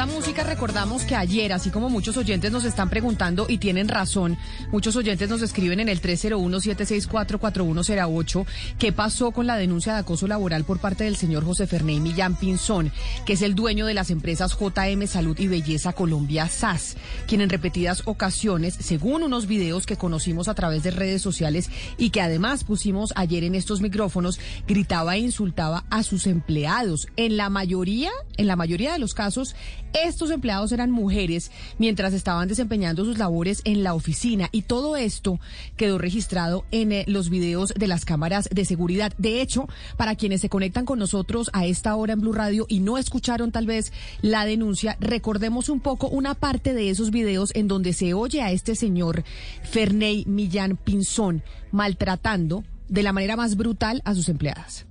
esta música recordamos que ayer, así como muchos oyentes nos están preguntando y tienen razón, muchos oyentes nos escriben en el 301-764-4108 qué pasó con la denuncia de acoso laboral por parte del señor José Ferney Millán Pinzón, que es el dueño de las empresas JM Salud y Belleza Colombia SAS, quien en repetidas ocasiones, según unos videos que conocimos a través de redes sociales y que además pusimos ayer en estos micrófonos, gritaba e insultaba a sus empleados. En la mayoría, en la mayoría de los casos, estos empleados eran mujeres mientras estaban desempeñando sus labores en la oficina y todo esto quedó registrado en eh, los videos de las cámaras de seguridad. De hecho, para quienes se conectan con nosotros a esta hora en Blue Radio y no escucharon tal vez la denuncia, recordemos un poco una parte de esos videos en donde se oye a este señor Ferney Millán Pinzón maltratando de la manera más brutal a sus empleadas.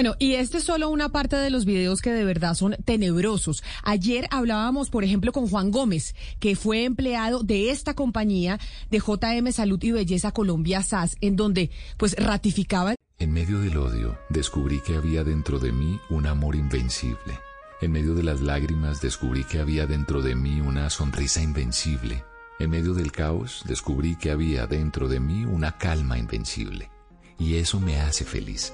Bueno, y este es solo una parte de los videos que de verdad son tenebrosos. Ayer hablábamos, por ejemplo, con Juan Gómez, que fue empleado de esta compañía de JM Salud y Belleza Colombia SAS, en donde pues ratificaba. En medio del odio, descubrí que había dentro de mí un amor invencible. En medio de las lágrimas, descubrí que había dentro de mí una sonrisa invencible. En medio del caos, descubrí que había dentro de mí una calma invencible. Y eso me hace feliz.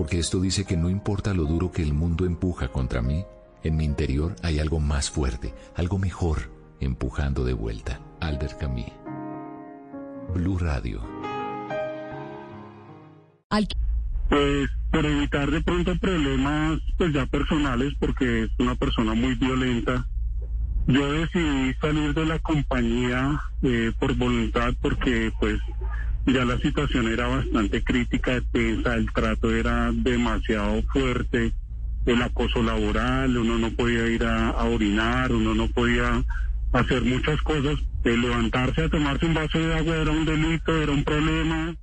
Porque esto dice que no importa lo duro que el mundo empuja contra mí, en mi interior hay algo más fuerte, algo mejor, empujando de vuelta. Albert Camus. Blue Radio. Al... Pues por evitar de pronto problemas pues ya personales porque es una persona muy violenta. Yo decidí salir de la compañía eh, por voluntad porque pues ya la situación era bastante crítica, tensa, el trato era demasiado fuerte, el acoso laboral, uno no podía ir a, orinar, uno no podía hacer muchas cosas, el levantarse a tomarse un vaso de agua era un delito, era un problema.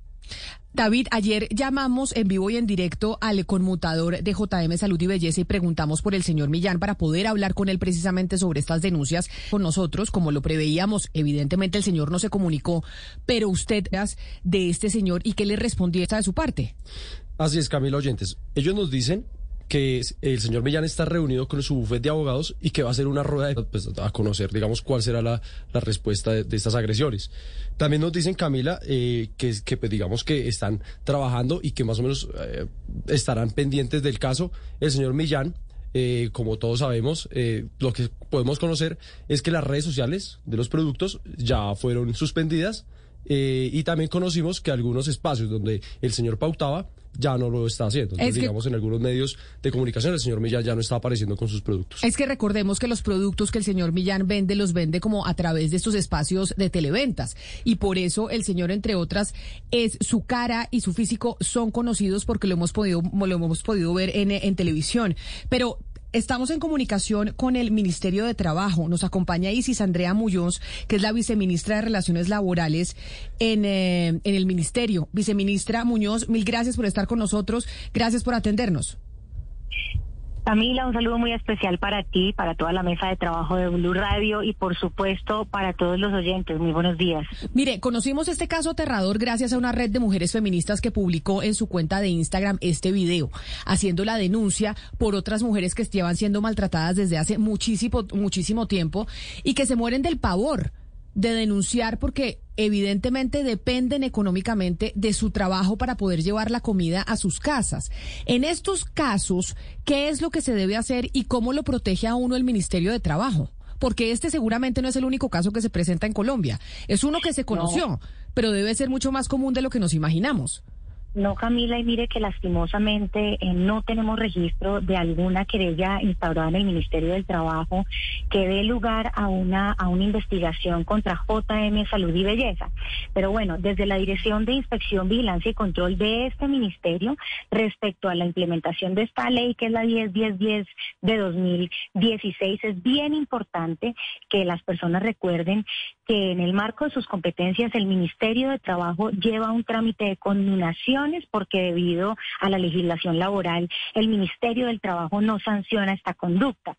David, ayer llamamos en vivo y en directo al conmutador de JM Salud y Belleza y preguntamos por el señor Millán para poder hablar con él precisamente sobre estas denuncias con nosotros, como lo preveíamos. Evidentemente el señor no se comunicó, pero usted de este señor y qué le respondía esta de su parte. Así es, Camilo Oyentes. Ellos nos dicen que el señor Millán está reunido con su bufete de abogados y que va a hacer una rueda de, pues, a conocer, digamos, cuál será la, respuesta de, estas agresiones. También nos dicen, Camila, eh, que, que pues, digamos que están trabajando y que más o menos eh, estarán pendientes del caso. El señor Millán, eh, como todos sabemos, lo que podemos conocer es que las redes sociales de los productos ya fueron suspendidas y también conocimos que algunos espacios donde el señor pautaba ya no lo está haciendo. Entonces, que, digamos, en algunos medios de comunicación el señor Millán ya no está apareciendo con sus productos. Es que recordemos que los productos que el señor Millán vende los vende como a través de estos espacios de televentas. Y por eso el señor, entre otras, es su cara y su físico son conocidos porque lo hemos podido, lo hemos podido ver en, en televisión. Pero Estamos en comunicación con el Ministerio de Trabajo. Nos acompaña Isis Andrea Muñoz, que es la viceministra de Relaciones Laborales en, eh, en el Ministerio. Viceministra Muñoz, mil gracias por estar con nosotros. Gracias por atendernos. Camila, un saludo muy especial para ti, para toda la mesa de trabajo de Blue Radio y por supuesto para todos los oyentes. Muy buenos días. Mire, conocimos este caso aterrador gracias a una red de mujeres feministas que publicó en su cuenta de Instagram este video, haciendo la denuncia por otras mujeres que estaban siendo maltratadas desde hace muchísimo, muchísimo tiempo y que se mueren del pavor de denunciar porque evidentemente dependen económicamente de su trabajo para poder llevar la comida a sus casas. En estos casos, ¿qué es lo que se debe hacer y cómo lo protege a uno el Ministerio de Trabajo? Porque este seguramente no es el único caso que se presenta en Colombia. Es uno que se conoció, no. pero debe ser mucho más común de lo que nos imaginamos. No Camila, y mire que lastimosamente eh, no tenemos registro de alguna querella instaurada en el Ministerio del Trabajo que dé lugar a una, a una investigación contra JM Salud y Belleza. Pero bueno, desde la Dirección de Inspección, Vigilancia y Control de este ministerio, respecto a la implementación de esta ley, que es la 101010 de 2016, es bien importante que las personas recuerden que en el marco de sus competencias el Ministerio de Trabajo lleva un trámite de conminaciones porque debido a la legislación laboral el Ministerio del Trabajo no sanciona esta conducta.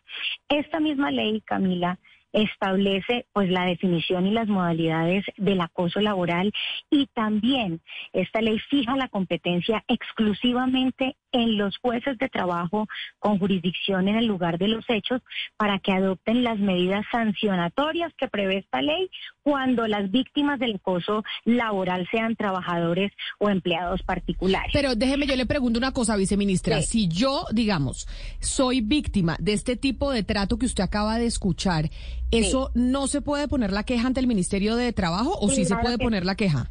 Esta misma ley, Camila, establece pues la definición y las modalidades del acoso laboral y también esta ley fija la competencia exclusivamente en los jueces de trabajo con jurisdicción en el lugar de los hechos para que adopten las medidas sancionatorias que prevé esta ley cuando las víctimas del acoso laboral sean trabajadores o empleados particulares. Pero déjeme, yo le pregunto una cosa, viceministra. Si yo, digamos, soy víctima de este tipo de trato que usted acaba de escuchar, ¿eso no se puede poner la queja ante el Ministerio de Trabajo o sí, se puede poner la queja?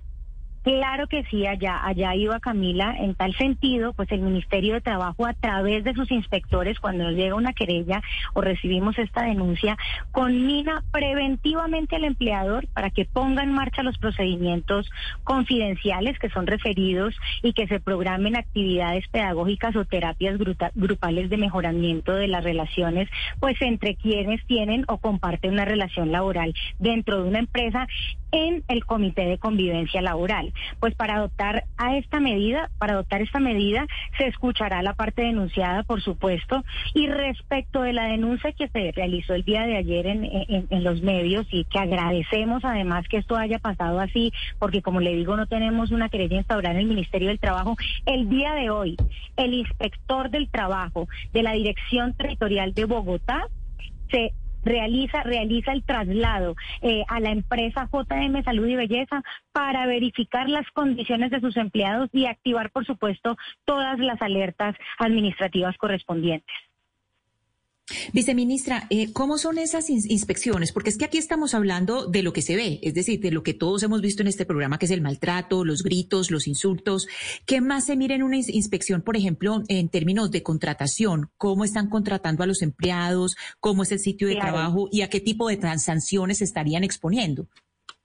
Claro que sí, allá, allá iba Camila. En tal sentido, pues el Ministerio de Trabajo, a través de sus inspectores, cuando nos llega una querella o recibimos esta denuncia, conmina preventivamente al empleador para que ponga en marcha los procedimientos confidenciales que son referidos y que se programen actividades pedagógicas o terapias grupales de mejoramiento de las relaciones, pues entre quienes tienen o comparten una relación laboral dentro de una empresa en el Comité de Convivencia Laboral. Pues para adoptar a esta medida, para adoptar esta medida, se escuchará la parte denunciada, por supuesto, y respecto de la denuncia que se realizó el día de ayer en, en, los medios y que agradecemos además que esto haya pasado así, porque como le digo, no tenemos una querella instaurada en el Ministerio del Trabajo. El día de hoy, el inspector del trabajo de la Dirección Territorial de Bogotá se realiza, realiza el traslado eh, a la empresa JM Salud y Belleza para verificar las condiciones de sus empleados y activar, por supuesto, todas las alertas administrativas correspondientes. Viceministra, eh, ¿cómo son esas inspecciones? Porque es que aquí estamos hablando de lo que se ve, es decir, de lo que todos hemos visto en este programa, que es el maltrato, los gritos, los insultos. ¿Qué más se mira en una inspección, por ejemplo, en términos de contratación? ¿Cómo están contratando a los empleados? ¿Cómo es el sitio de trabajo? ¿Y a qué tipo de sanciones estarían exponiendo?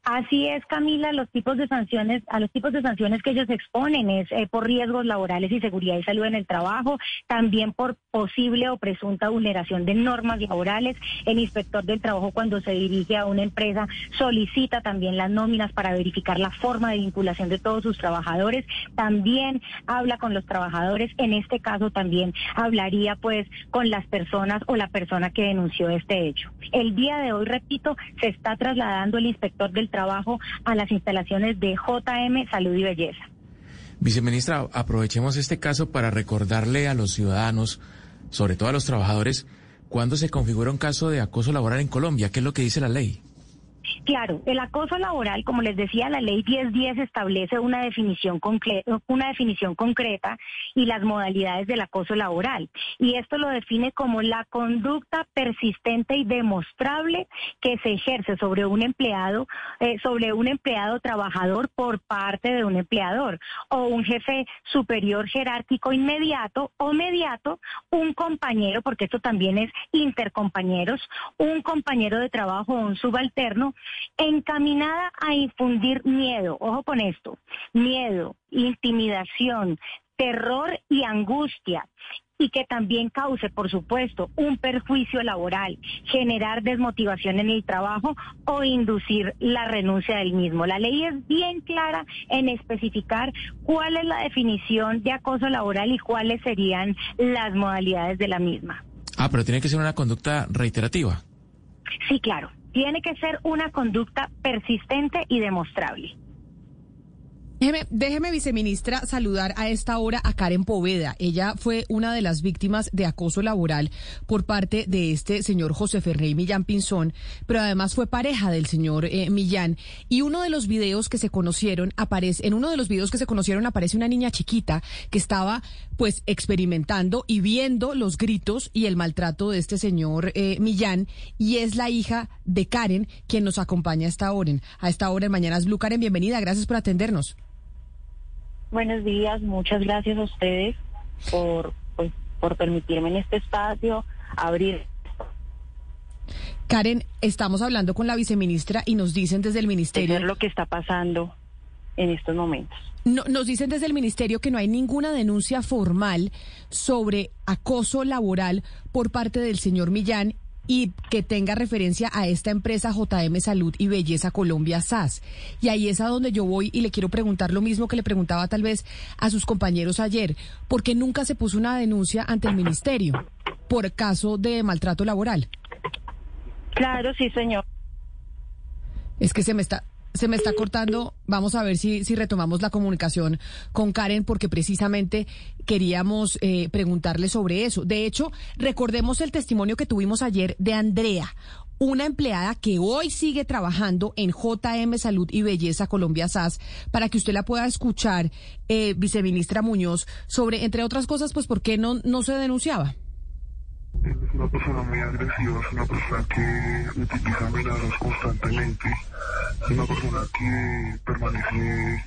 Así es, Camila, los tipos de sanciones, a los tipos de sanciones que ellos exponen es eh, por riesgos laborales y seguridad y salud en el trabajo, también por posible o presunta vulneración de normas laborales. El inspector del trabajo cuando se dirige a una empresa solicita también las nóminas para verificar la forma de vinculación de todos sus trabajadores. También habla con los trabajadores. En este caso también hablaría pues con las personas o la persona que denunció este hecho. El día de hoy, repito, se está trasladando el inspector del trabajo a las instalaciones de JM Salud y Belleza. Viceministra, aprovechemos este caso para recordarle a los ciudadanos, sobre todo a los trabajadores, cuándo se configura un caso de acoso laboral en Colombia, qué es lo que dice la ley. Claro, el acoso laboral, como les decía, la ley 1010 establece una definición, concreta y las modalidades del acoso laboral. Y esto lo define como la conducta persistente y demostrable que se ejerce sobre un empleado, eh, sobre un empleado trabajador por parte de un empleador o un jefe superior jerárquico inmediato o mediato, un compañero, porque esto también es intercompañeros, un compañero de trabajo o un subalterno encaminada a infundir miedo, ojo con esto, miedo, intimidación, terror y angustia y que también cause, por supuesto, un perjuicio laboral, generar desmotivación en el trabajo o inducir la renuncia del mismo. La ley es bien clara en especificar cuál es la definición de acoso laboral y cuáles serían las modalidades de la misma. Ah, pero tiene que ser una conducta reiterativa. Sí, claro. Tiene que ser una conducta persistente y demostrable. Déjeme, viceministra, saludar a esta hora a Karen Poveda. Ella fue una de las víctimas de acoso laboral por parte de este señor José Ferrey Millán Pinzón, pero además fue pareja del señor eh, Millán. Y uno de los videos que se conocieron aparece, en uno de los videos que se conocieron aparece una niña chiquita que estaba pues experimentando y viendo los gritos y el maltrato de este señor eh, Millán y es la hija de Karen quien nos acompaña a esta hora. A esta hora en Mañanas Blue. Karen, bienvenida, gracias por atendernos. Buenos días. Muchas gracias a ustedes por, pues, por permitirme en este espacio abrir. Karen, estamos hablando con la viceministra y nos dicen desde el ministerio... lo que está pasando en estos momentos. No, nos dicen desde el ministerio que no hay ninguna denuncia formal sobre acoso laboral por parte del señor Millán y que tenga referencia a esta empresa JM Salud y Belleza Colombia SAS. Y ahí es a donde yo voy y le quiero preguntar lo mismo que le preguntaba tal vez a sus compañeros ayer. ¿Por qué nunca se puso una denuncia ante el ministerio por caso de maltrato laboral? Claro, sí, señor. Es que se me está, se me está cortando. Vamos a ver si, si retomamos la comunicación con Karen, porque precisamente queríamos eh, preguntarle sobre eso. De hecho, recordemos el testimonio que tuvimos ayer de Andrea, una empleada que hoy sigue trabajando en JM Salud y Belleza Colombia SAS, para que usted la pueda escuchar, eh, viceministra Muñoz, sobre, entre otras cosas, pues, ¿por qué no, no se denunciaba? Es una persona muy agresiva, es una persona que utiliza amenazas constantemente, es una persona que permanece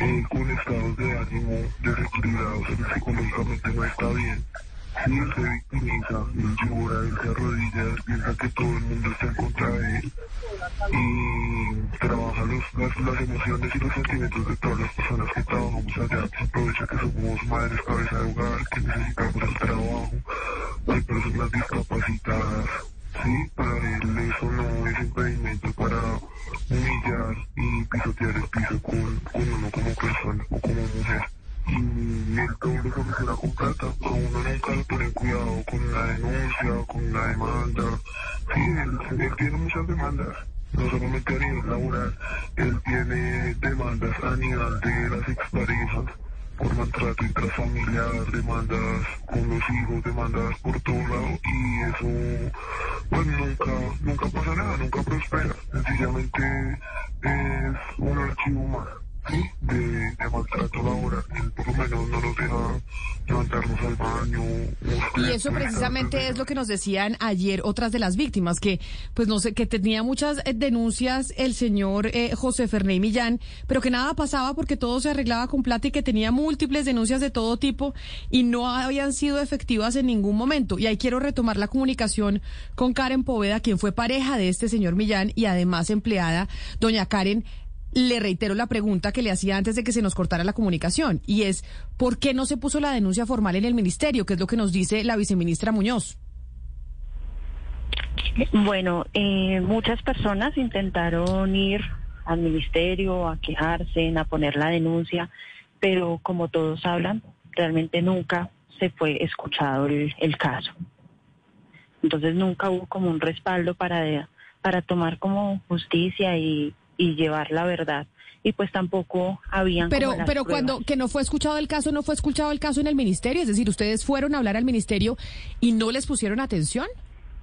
eh, con estados de ánimo desequilibrados, psicológicamente no está bien. Si él se victimiza, él llora, él se arrodilla, piensa que todo el mundo está en contra de él y trabaja los, las, las, emociones y los sentimientos de todas las personas que trabajamos allá. Se aprovecha que somos madres, cabeza de hogar, que necesitamos el trabajo. Hay personas discapacitadas. Sí, para él eso no es impedimento para humillar y pisotear el piso con, con uno como persona o como mujer y él todo lo soluciona con plata. A uno nunca le ponen cuidado con la denuncia, con la demanda. Sí, él, él tiene muchas demandas, no solamente a nivel laboral, él tiene demandas a nivel de las exparejas por maltrato intrafamiliar, demandas con los hijos, demandas por todo lado y eso pues nunca, nunca pasa nada, nunca prospera. Sencillamente es un archivo más de, de maltrato laboral, por lo menos no nos deja levantarnos al baño. Y eso precisamente es lo que nos decían ayer otras de las víctimas, que pues no sé, que tenía muchas eh, denuncias el señor eh, José Fernández Millán, pero que nada pasaba porque todo se arreglaba con plata y que tenía múltiples denuncias de todo tipo y no habían sido efectivas en ningún momento. Y ahí quiero retomar la comunicación con Karen Poveda, quien fue pareja de este señor Millán y además empleada. Doña Karen, le reitero la pregunta que le hacía antes de que se nos cortara la comunicación, y es, ¿por qué no se puso la denuncia formal en el ministerio? ¿Qué es lo que nos dice la viceministra Muñoz? Bueno, eh, muchas personas intentaron ir al ministerio a quejarse, a poner la denuncia, pero como todos hablan, realmente nunca se fue escuchado el, el caso. Entonces nunca hubo como un respaldo para, para tomar como justicia y y llevar la verdad. Y pues tampoco habían pero pero cuando que no fue escuchado el caso no fue escuchado el caso en el ministerio es decir ustedes fueron a hablar al ministerio y no les pusieron atención.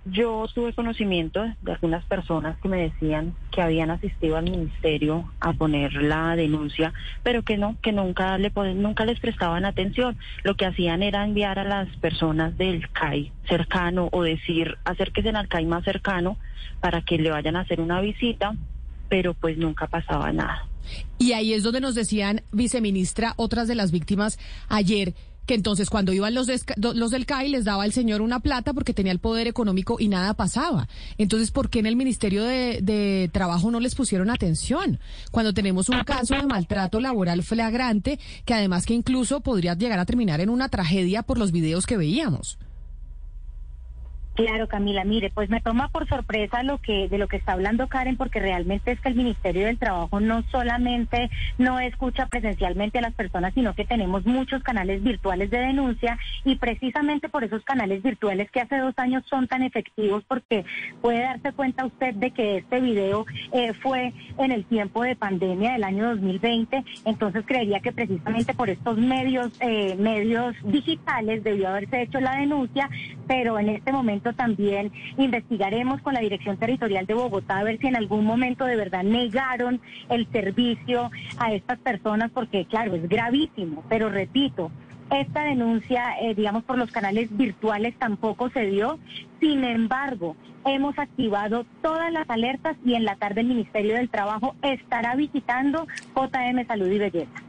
Yo tuve conocimiento de algunas personas que me decían que habían asistido al ministerio a poner la denuncia, pero que no, que nunca le nunca les prestaban atención. Lo que hacían era enviar a las personas del CAI cercano o decir acérquese al CAI más cercano para que le vayan a hacer una visita pero pues nunca pasaba nada. Y ahí es donde nos decían, viceministra, otras de las víctimas ayer, que entonces cuando iban los, los del CAI les daba el señor una plata porque tenía el poder económico y nada pasaba. Entonces, ¿por qué en el Ministerio de, de, Trabajo no les pusieron atención? Cuando tenemos un caso de maltrato laboral flagrante que además que incluso podría llegar a terminar en una tragedia por los videos que veíamos. Claro, Camila, mire, pues me toma por sorpresa lo que de lo que está hablando Karen, porque realmente es que el Ministerio del Trabajo no solamente no escucha presencialmente a las personas, sino que tenemos muchos canales virtuales de denuncia y precisamente por esos canales virtuales que hace dos años son tan efectivos, porque puede darse cuenta usted de que este video eh, fue en el tiempo de pandemia del año 2020, entonces creería que precisamente por estos medios eh, medios digitales debió haberse hecho la denuncia, pero en este momento también investigaremos con la Dirección Territorial de Bogotá a ver si en algún momento de verdad negaron el servicio a estas personas, porque claro, es gravísimo, pero repito, esta denuncia, eh, digamos, por los canales virtuales tampoco se dio. Sin embargo, hemos activado todas las alertas y en la tarde el Ministerio del Trabajo estará visitando JM Salud y Belleza.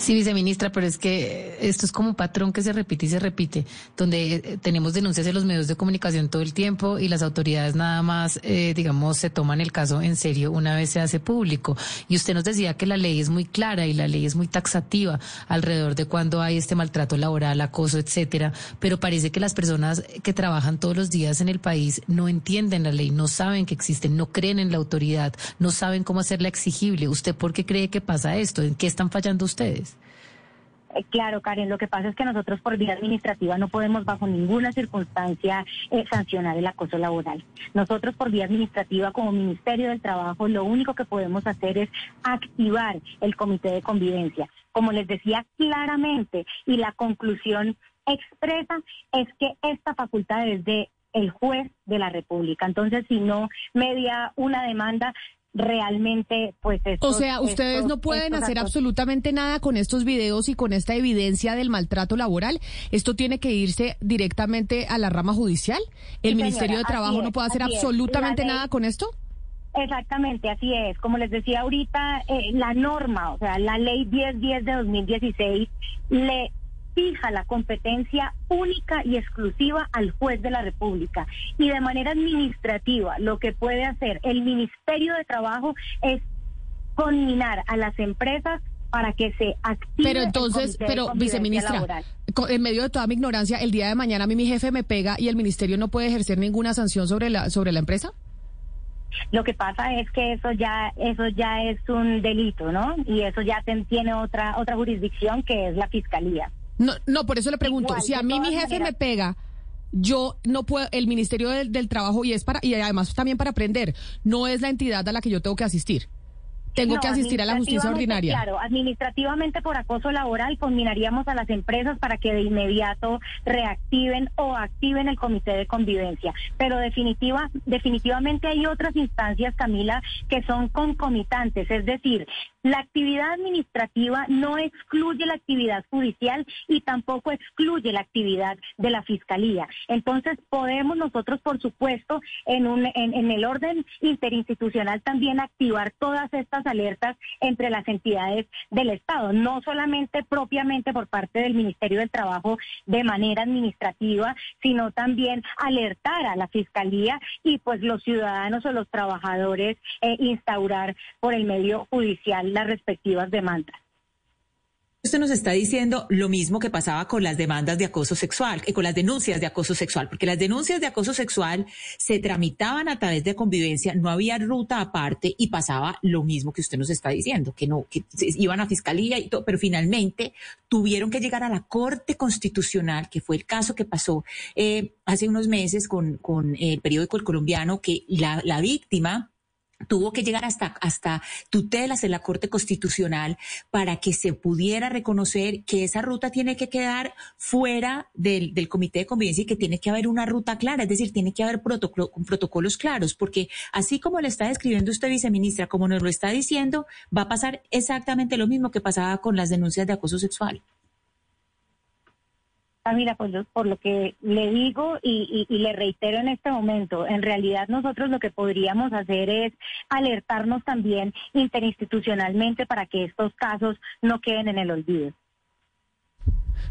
Sí, viceministra, pero es que esto es como un patrón que se repite y se repite, donde eh, tenemos denuncias en los medios de comunicación todo el tiempo y las autoridades nada más, eh, digamos, se toman el caso en serio una vez se hace público. Y usted nos decía que la ley es muy clara y la ley es muy taxativa alrededor de cuando hay este maltrato laboral, acoso, etcétera, pero parece que las personas que trabajan todos los días en el país no entienden la ley, no saben que existe, no creen en la autoridad, no saben cómo hacerla exigible. ¿Usted por qué cree que pasa esto? ¿En qué están fallando ustedes? Eh, claro, Karen, lo que pasa es que nosotros por vía administrativa no podemos bajo ninguna circunstancia eh, sancionar el acoso laboral. Nosotros por vía administrativa como Ministerio del Trabajo lo único que podemos hacer es activar el comité de convivencia. Como les decía claramente y la conclusión expresa es que esta facultad es de el juez de la República. Entonces, si no media una demanda, realmente pues o sea ustedes no pueden hacer absolutamente nada con estos videos y con esta evidencia del maltrato laboral. Esto tiene que irse directamente a la rama judicial. El ministerio de trabajo no puede hacer absolutamente nada con esto. Exactamente, así es. Como les decía ahorita, eh, la norma, o sea, la ley 1010 de 2016 le fija la competencia única y exclusiva al juez de la República. Y de manera administrativa, lo que puede hacer el Ministerio de Trabajo es conminar a las empresas para que se active. Pero entonces, pero viceministra, en medio de toda mi ignorancia, el día de mañana a mí mi jefe me pega y el ministerio no puede ejercer ninguna sanción sobre la sobre la empresa. Lo que pasa es que eso ya eso ya es un delito, ¿no? Y eso ya tiene otra otra jurisdicción que es la fiscalía. No, no, por eso le pregunto, si a mí mi jefe me pega, yo no puedo, el Ministerio del, del, Trabajo, y es para, y además también para aprender, no es la entidad a la que yo tengo que asistir. Tengo que asistir a la justicia ordinaria. Claro, administrativamente por acoso laboral combinaríamos a las empresas para que de inmediato reactiven o activen el comité de convivencia. Pero definitiva, definitivamente hay otras instancias, Camila, que son concomitantes. Es decir, la actividad administrativa no excluye la actividad judicial y tampoco excluye la actividad de la fiscalía. Entonces podemos nosotros, por supuesto, en, un, en, en el orden interinstitucional también activar todas estas alertas entre las entidades del Estado, no solamente propiamente por parte del Ministerio del Trabajo de manera administrativa, sino también alertar a la Fiscalía y pues los ciudadanos o los trabajadores eh, instaurar por el medio judicial las respectivas demandas. Usted nos está diciendo lo mismo que pasaba con las demandas de acoso sexual, que con las denuncias de acoso sexual, porque las denuncias de acoso sexual se tramitaban a través de convivencia, no había ruta aparte y pasaba lo mismo que usted nos está diciendo, que no, que iban a fiscalía y todo, pero finalmente tuvieron que llegar a la Corte Constitucional, que fue el caso que pasó eh, hace unos meses con, con el periódico El Colombiano, que la, la víctima tuvo que llegar hasta, hasta tutelas en la Corte Constitucional para que se pudiera reconocer que esa ruta tiene que quedar fuera del, del Comité de Convivencia y que tiene que haber una ruta clara, es decir, tiene que haber protocolo, protocolos claros, porque así como le está describiendo usted, viceministra, como nos lo está diciendo, va a pasar exactamente lo mismo que pasaba con las denuncias de acoso sexual. Camila, pues por lo que le digo y, le reitero en este momento, en realidad nosotros lo que podríamos hacer es alertarnos también interinstitucionalmente para que estos casos no queden en el olvido.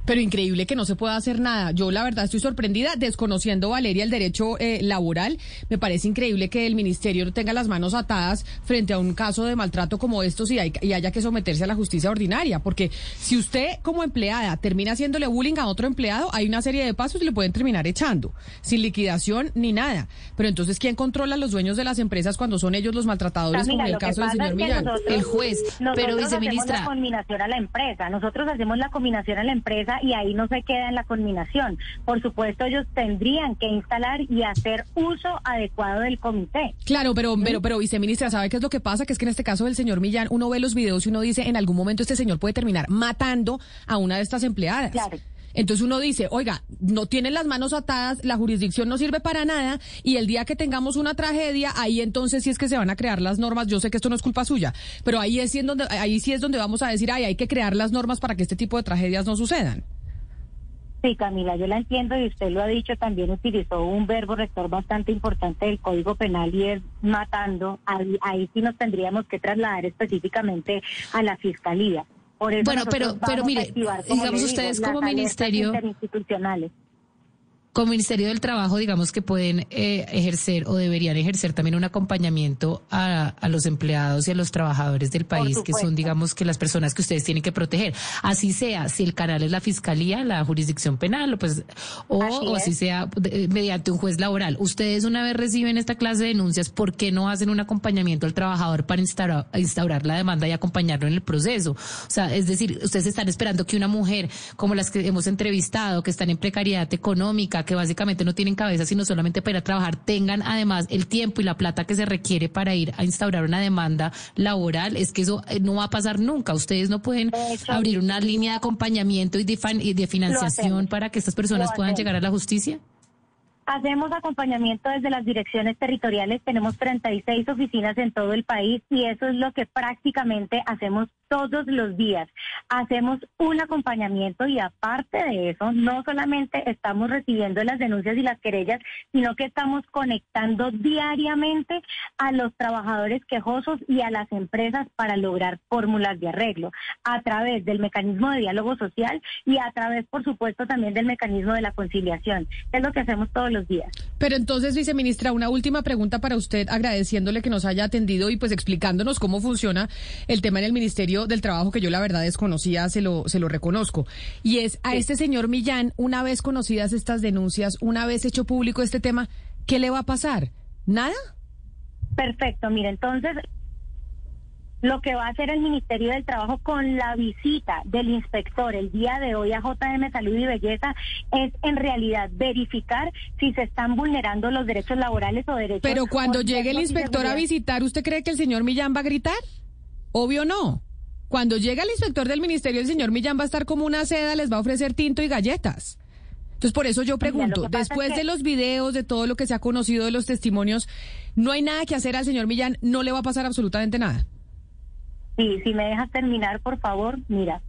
Pero increíble que no se pueda hacer nada. Yo la verdad estoy sorprendida, desconociendo, Valeria, el derecho eh, laboral. Me parece increíble que el ministerio no tenga las manos atadas frente a un caso de maltrato como estos y, y haya que someterse a la justicia ordinaria. Porque si usted como empleada termina haciéndole bullying a otro empleado, hay una serie de pasos y le pueden terminar echando, sin liquidación ni nada. Pero entonces, ¿quién controla a los dueños de las empresas cuando son ellos los maltratadores, como en el caso del señor Millán? el juez. Pero, viceministra. Hacemos la combinación a la empresa. Nosotros hacemos la combinación a la empresa y ahí no se queda en la conminación. Por supuesto, ellos tendrían que instalar y hacer uso adecuado del comité. Claro, pero, pero, pero, viceministra, ¿sabe qué es lo que pasa? Que es que en este caso del señor Millán, uno ve los videos y uno dice, en algún momento este señor puede terminar matando a una de estas empleadas. Claro. Entonces uno dice, oiga, no tienen las manos atadas, la jurisdicción no sirve para nada y el día que tengamos una tragedia, ahí entonces sí es que se van a crear las normas. Yo sé que esto no es culpa suya, pero ahí, es donde, ahí sí es donde vamos a decir, ay, hay que crear las normas para que este tipo de tragedias no sucedan. Sí, Camila, yo la entiendo y usted lo ha dicho, también utilizó un verbo rector bastante importante del Código Penal y es matando. Ahí, ahí sí nos tendríamos que trasladar específicamente a la Fiscalía. Por eso Bueno, pero- pero mire, digamos ustedes las como ministerio- interinstitucionales. Como Ministerio del Trabajo, digamos que pueden eh, ejercer o deberían ejercer también un acompañamiento a, a los empleados y a los trabajadores del país, que son, digamos, que las personas que ustedes tienen que proteger. Así sea, si el canal es la fiscalía, la jurisdicción penal, o pues, o, Así o así sea de- mediante un juez laboral. Ustedes una vez reciben esta clase de denuncias, ¿por qué no hacen un acompañamiento al trabajador para instaurar, instaurar la demanda y acompañarlo en el proceso? O sea, es decir, ustedes están esperando que una mujer como las que hemos entrevistado, que están en precariedad económica, que básicamente no tienen cabeza sino solamente para ir a trabajar, tengan además el tiempo y la plata que se requiere para ir a instaurar una demanda laboral. Es que eso eh, no va a pasar nunca. Ustedes no pueden abrir una línea de acompañamiento y de, fan- y de financiación para que estas personas puedan llegar a la justicia. Hacemos acompañamiento desde las direcciones territoriales, tenemos 36 oficinas en todo el país y eso es lo que prácticamente hacemos todos los días. Hacemos un acompañamiento y aparte de eso, no solamente estamos recibiendo las denuncias y las querellas, sino que estamos conectando diariamente a los trabajadores quejosos y a las empresas para lograr fórmulas de arreglo a través del mecanismo de diálogo social y a través, por supuesto, también del mecanismo de la conciliación. Es lo que hacemos todos los días. Pero entonces, viceministra, una última pregunta para usted, agradeciéndole que nos haya atendido y pues explicándonos cómo funciona el tema en el Ministerio del Trabajo, que yo la verdad desconocía, se lo, se lo reconozco. Y es a este señor Millán, una vez conocidas estas denuncias, una vez hecho público este tema, ¿qué le va a pasar? ¿Nada? Perfecto, mire, entonces lo que va a hacer el Ministerio del Trabajo con la visita del inspector el día de hoy a JM Salud y Belleza es en realidad verificar si se están vulnerando los derechos laborales o derechos. Pero cuando llegue el inspector a visitar, ¿usted cree que el señor Millán va a gritar? Obvio no. Cuando llega el inspector del ministerio, el señor Millán va a estar como una seda, les va a ofrecer tinto y galletas. Entonces, por eso yo pregunto, es después que- de los videos, de todo lo que se ha conocido de los testimonios, ¿no hay nada que hacer al señor Millán? ¿No le va a pasar absolutamente nada? Sí, si me dejas terminar, por favor, mira.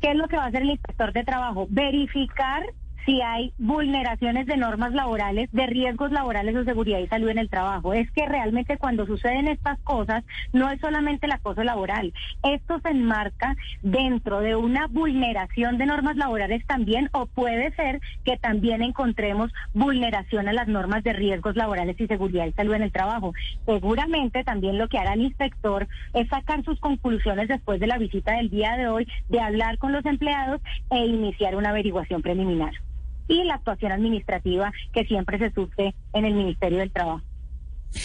¿Qué es lo que va a hacer el inspector de trabajo? Verificar si hay vulneraciones de normas laborales, de riesgos laborales o seguridad y salud en el trabajo. Es que realmente cuando suceden estas cosas, no es solamente el acoso laboral. Esto se enmarca dentro de una vulneración de normas laborales también, o puede ser que también encontremos vulneración a las normas de riesgos laborales y seguridad y salud en el trabajo. Seguramente también lo que hará el inspector es sacar sus conclusiones después de la visita del día de hoy, de hablar con los empleados e iniciar una averiguación preliminar. Y la actuación administrativa que siempre se sufre en el Ministerio del Trabajo.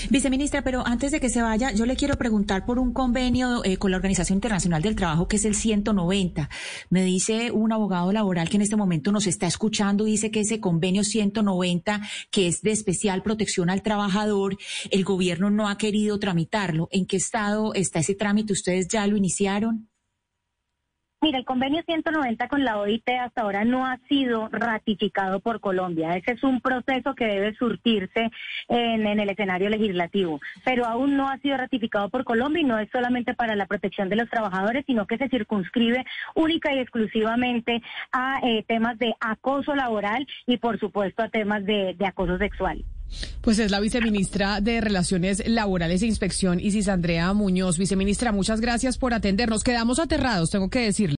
Viceministra, pero antes de que se vaya, yo le quiero preguntar por un convenio eh, con la Organización Internacional del Trabajo que es el 190. Me dice un abogado laboral que en este momento nos está escuchando, dice que ese convenio 190, que es de especial protección al trabajador, el gobierno no ha querido tramitarlo. ¿En qué estado está ese trámite? ¿Ustedes ya lo iniciaron? Mira, el convenio 190 con la OIT hasta ahora no ha sido ratificado por Colombia. Ese es un proceso que debe surtirse en, el escenario legislativo, pero aún no ha sido ratificado por Colombia y no es solamente para la protección de los trabajadores, sino que se circunscribe única y exclusivamente a eh, temas de acoso laboral y, por supuesto, a temas de, de acoso sexual. Pues es la viceministra de Relaciones Laborales e Inspección, Isis Andrea Muñoz. Viceministra, muchas gracias por atendernos. Quedamos aterrados, tengo que decirle.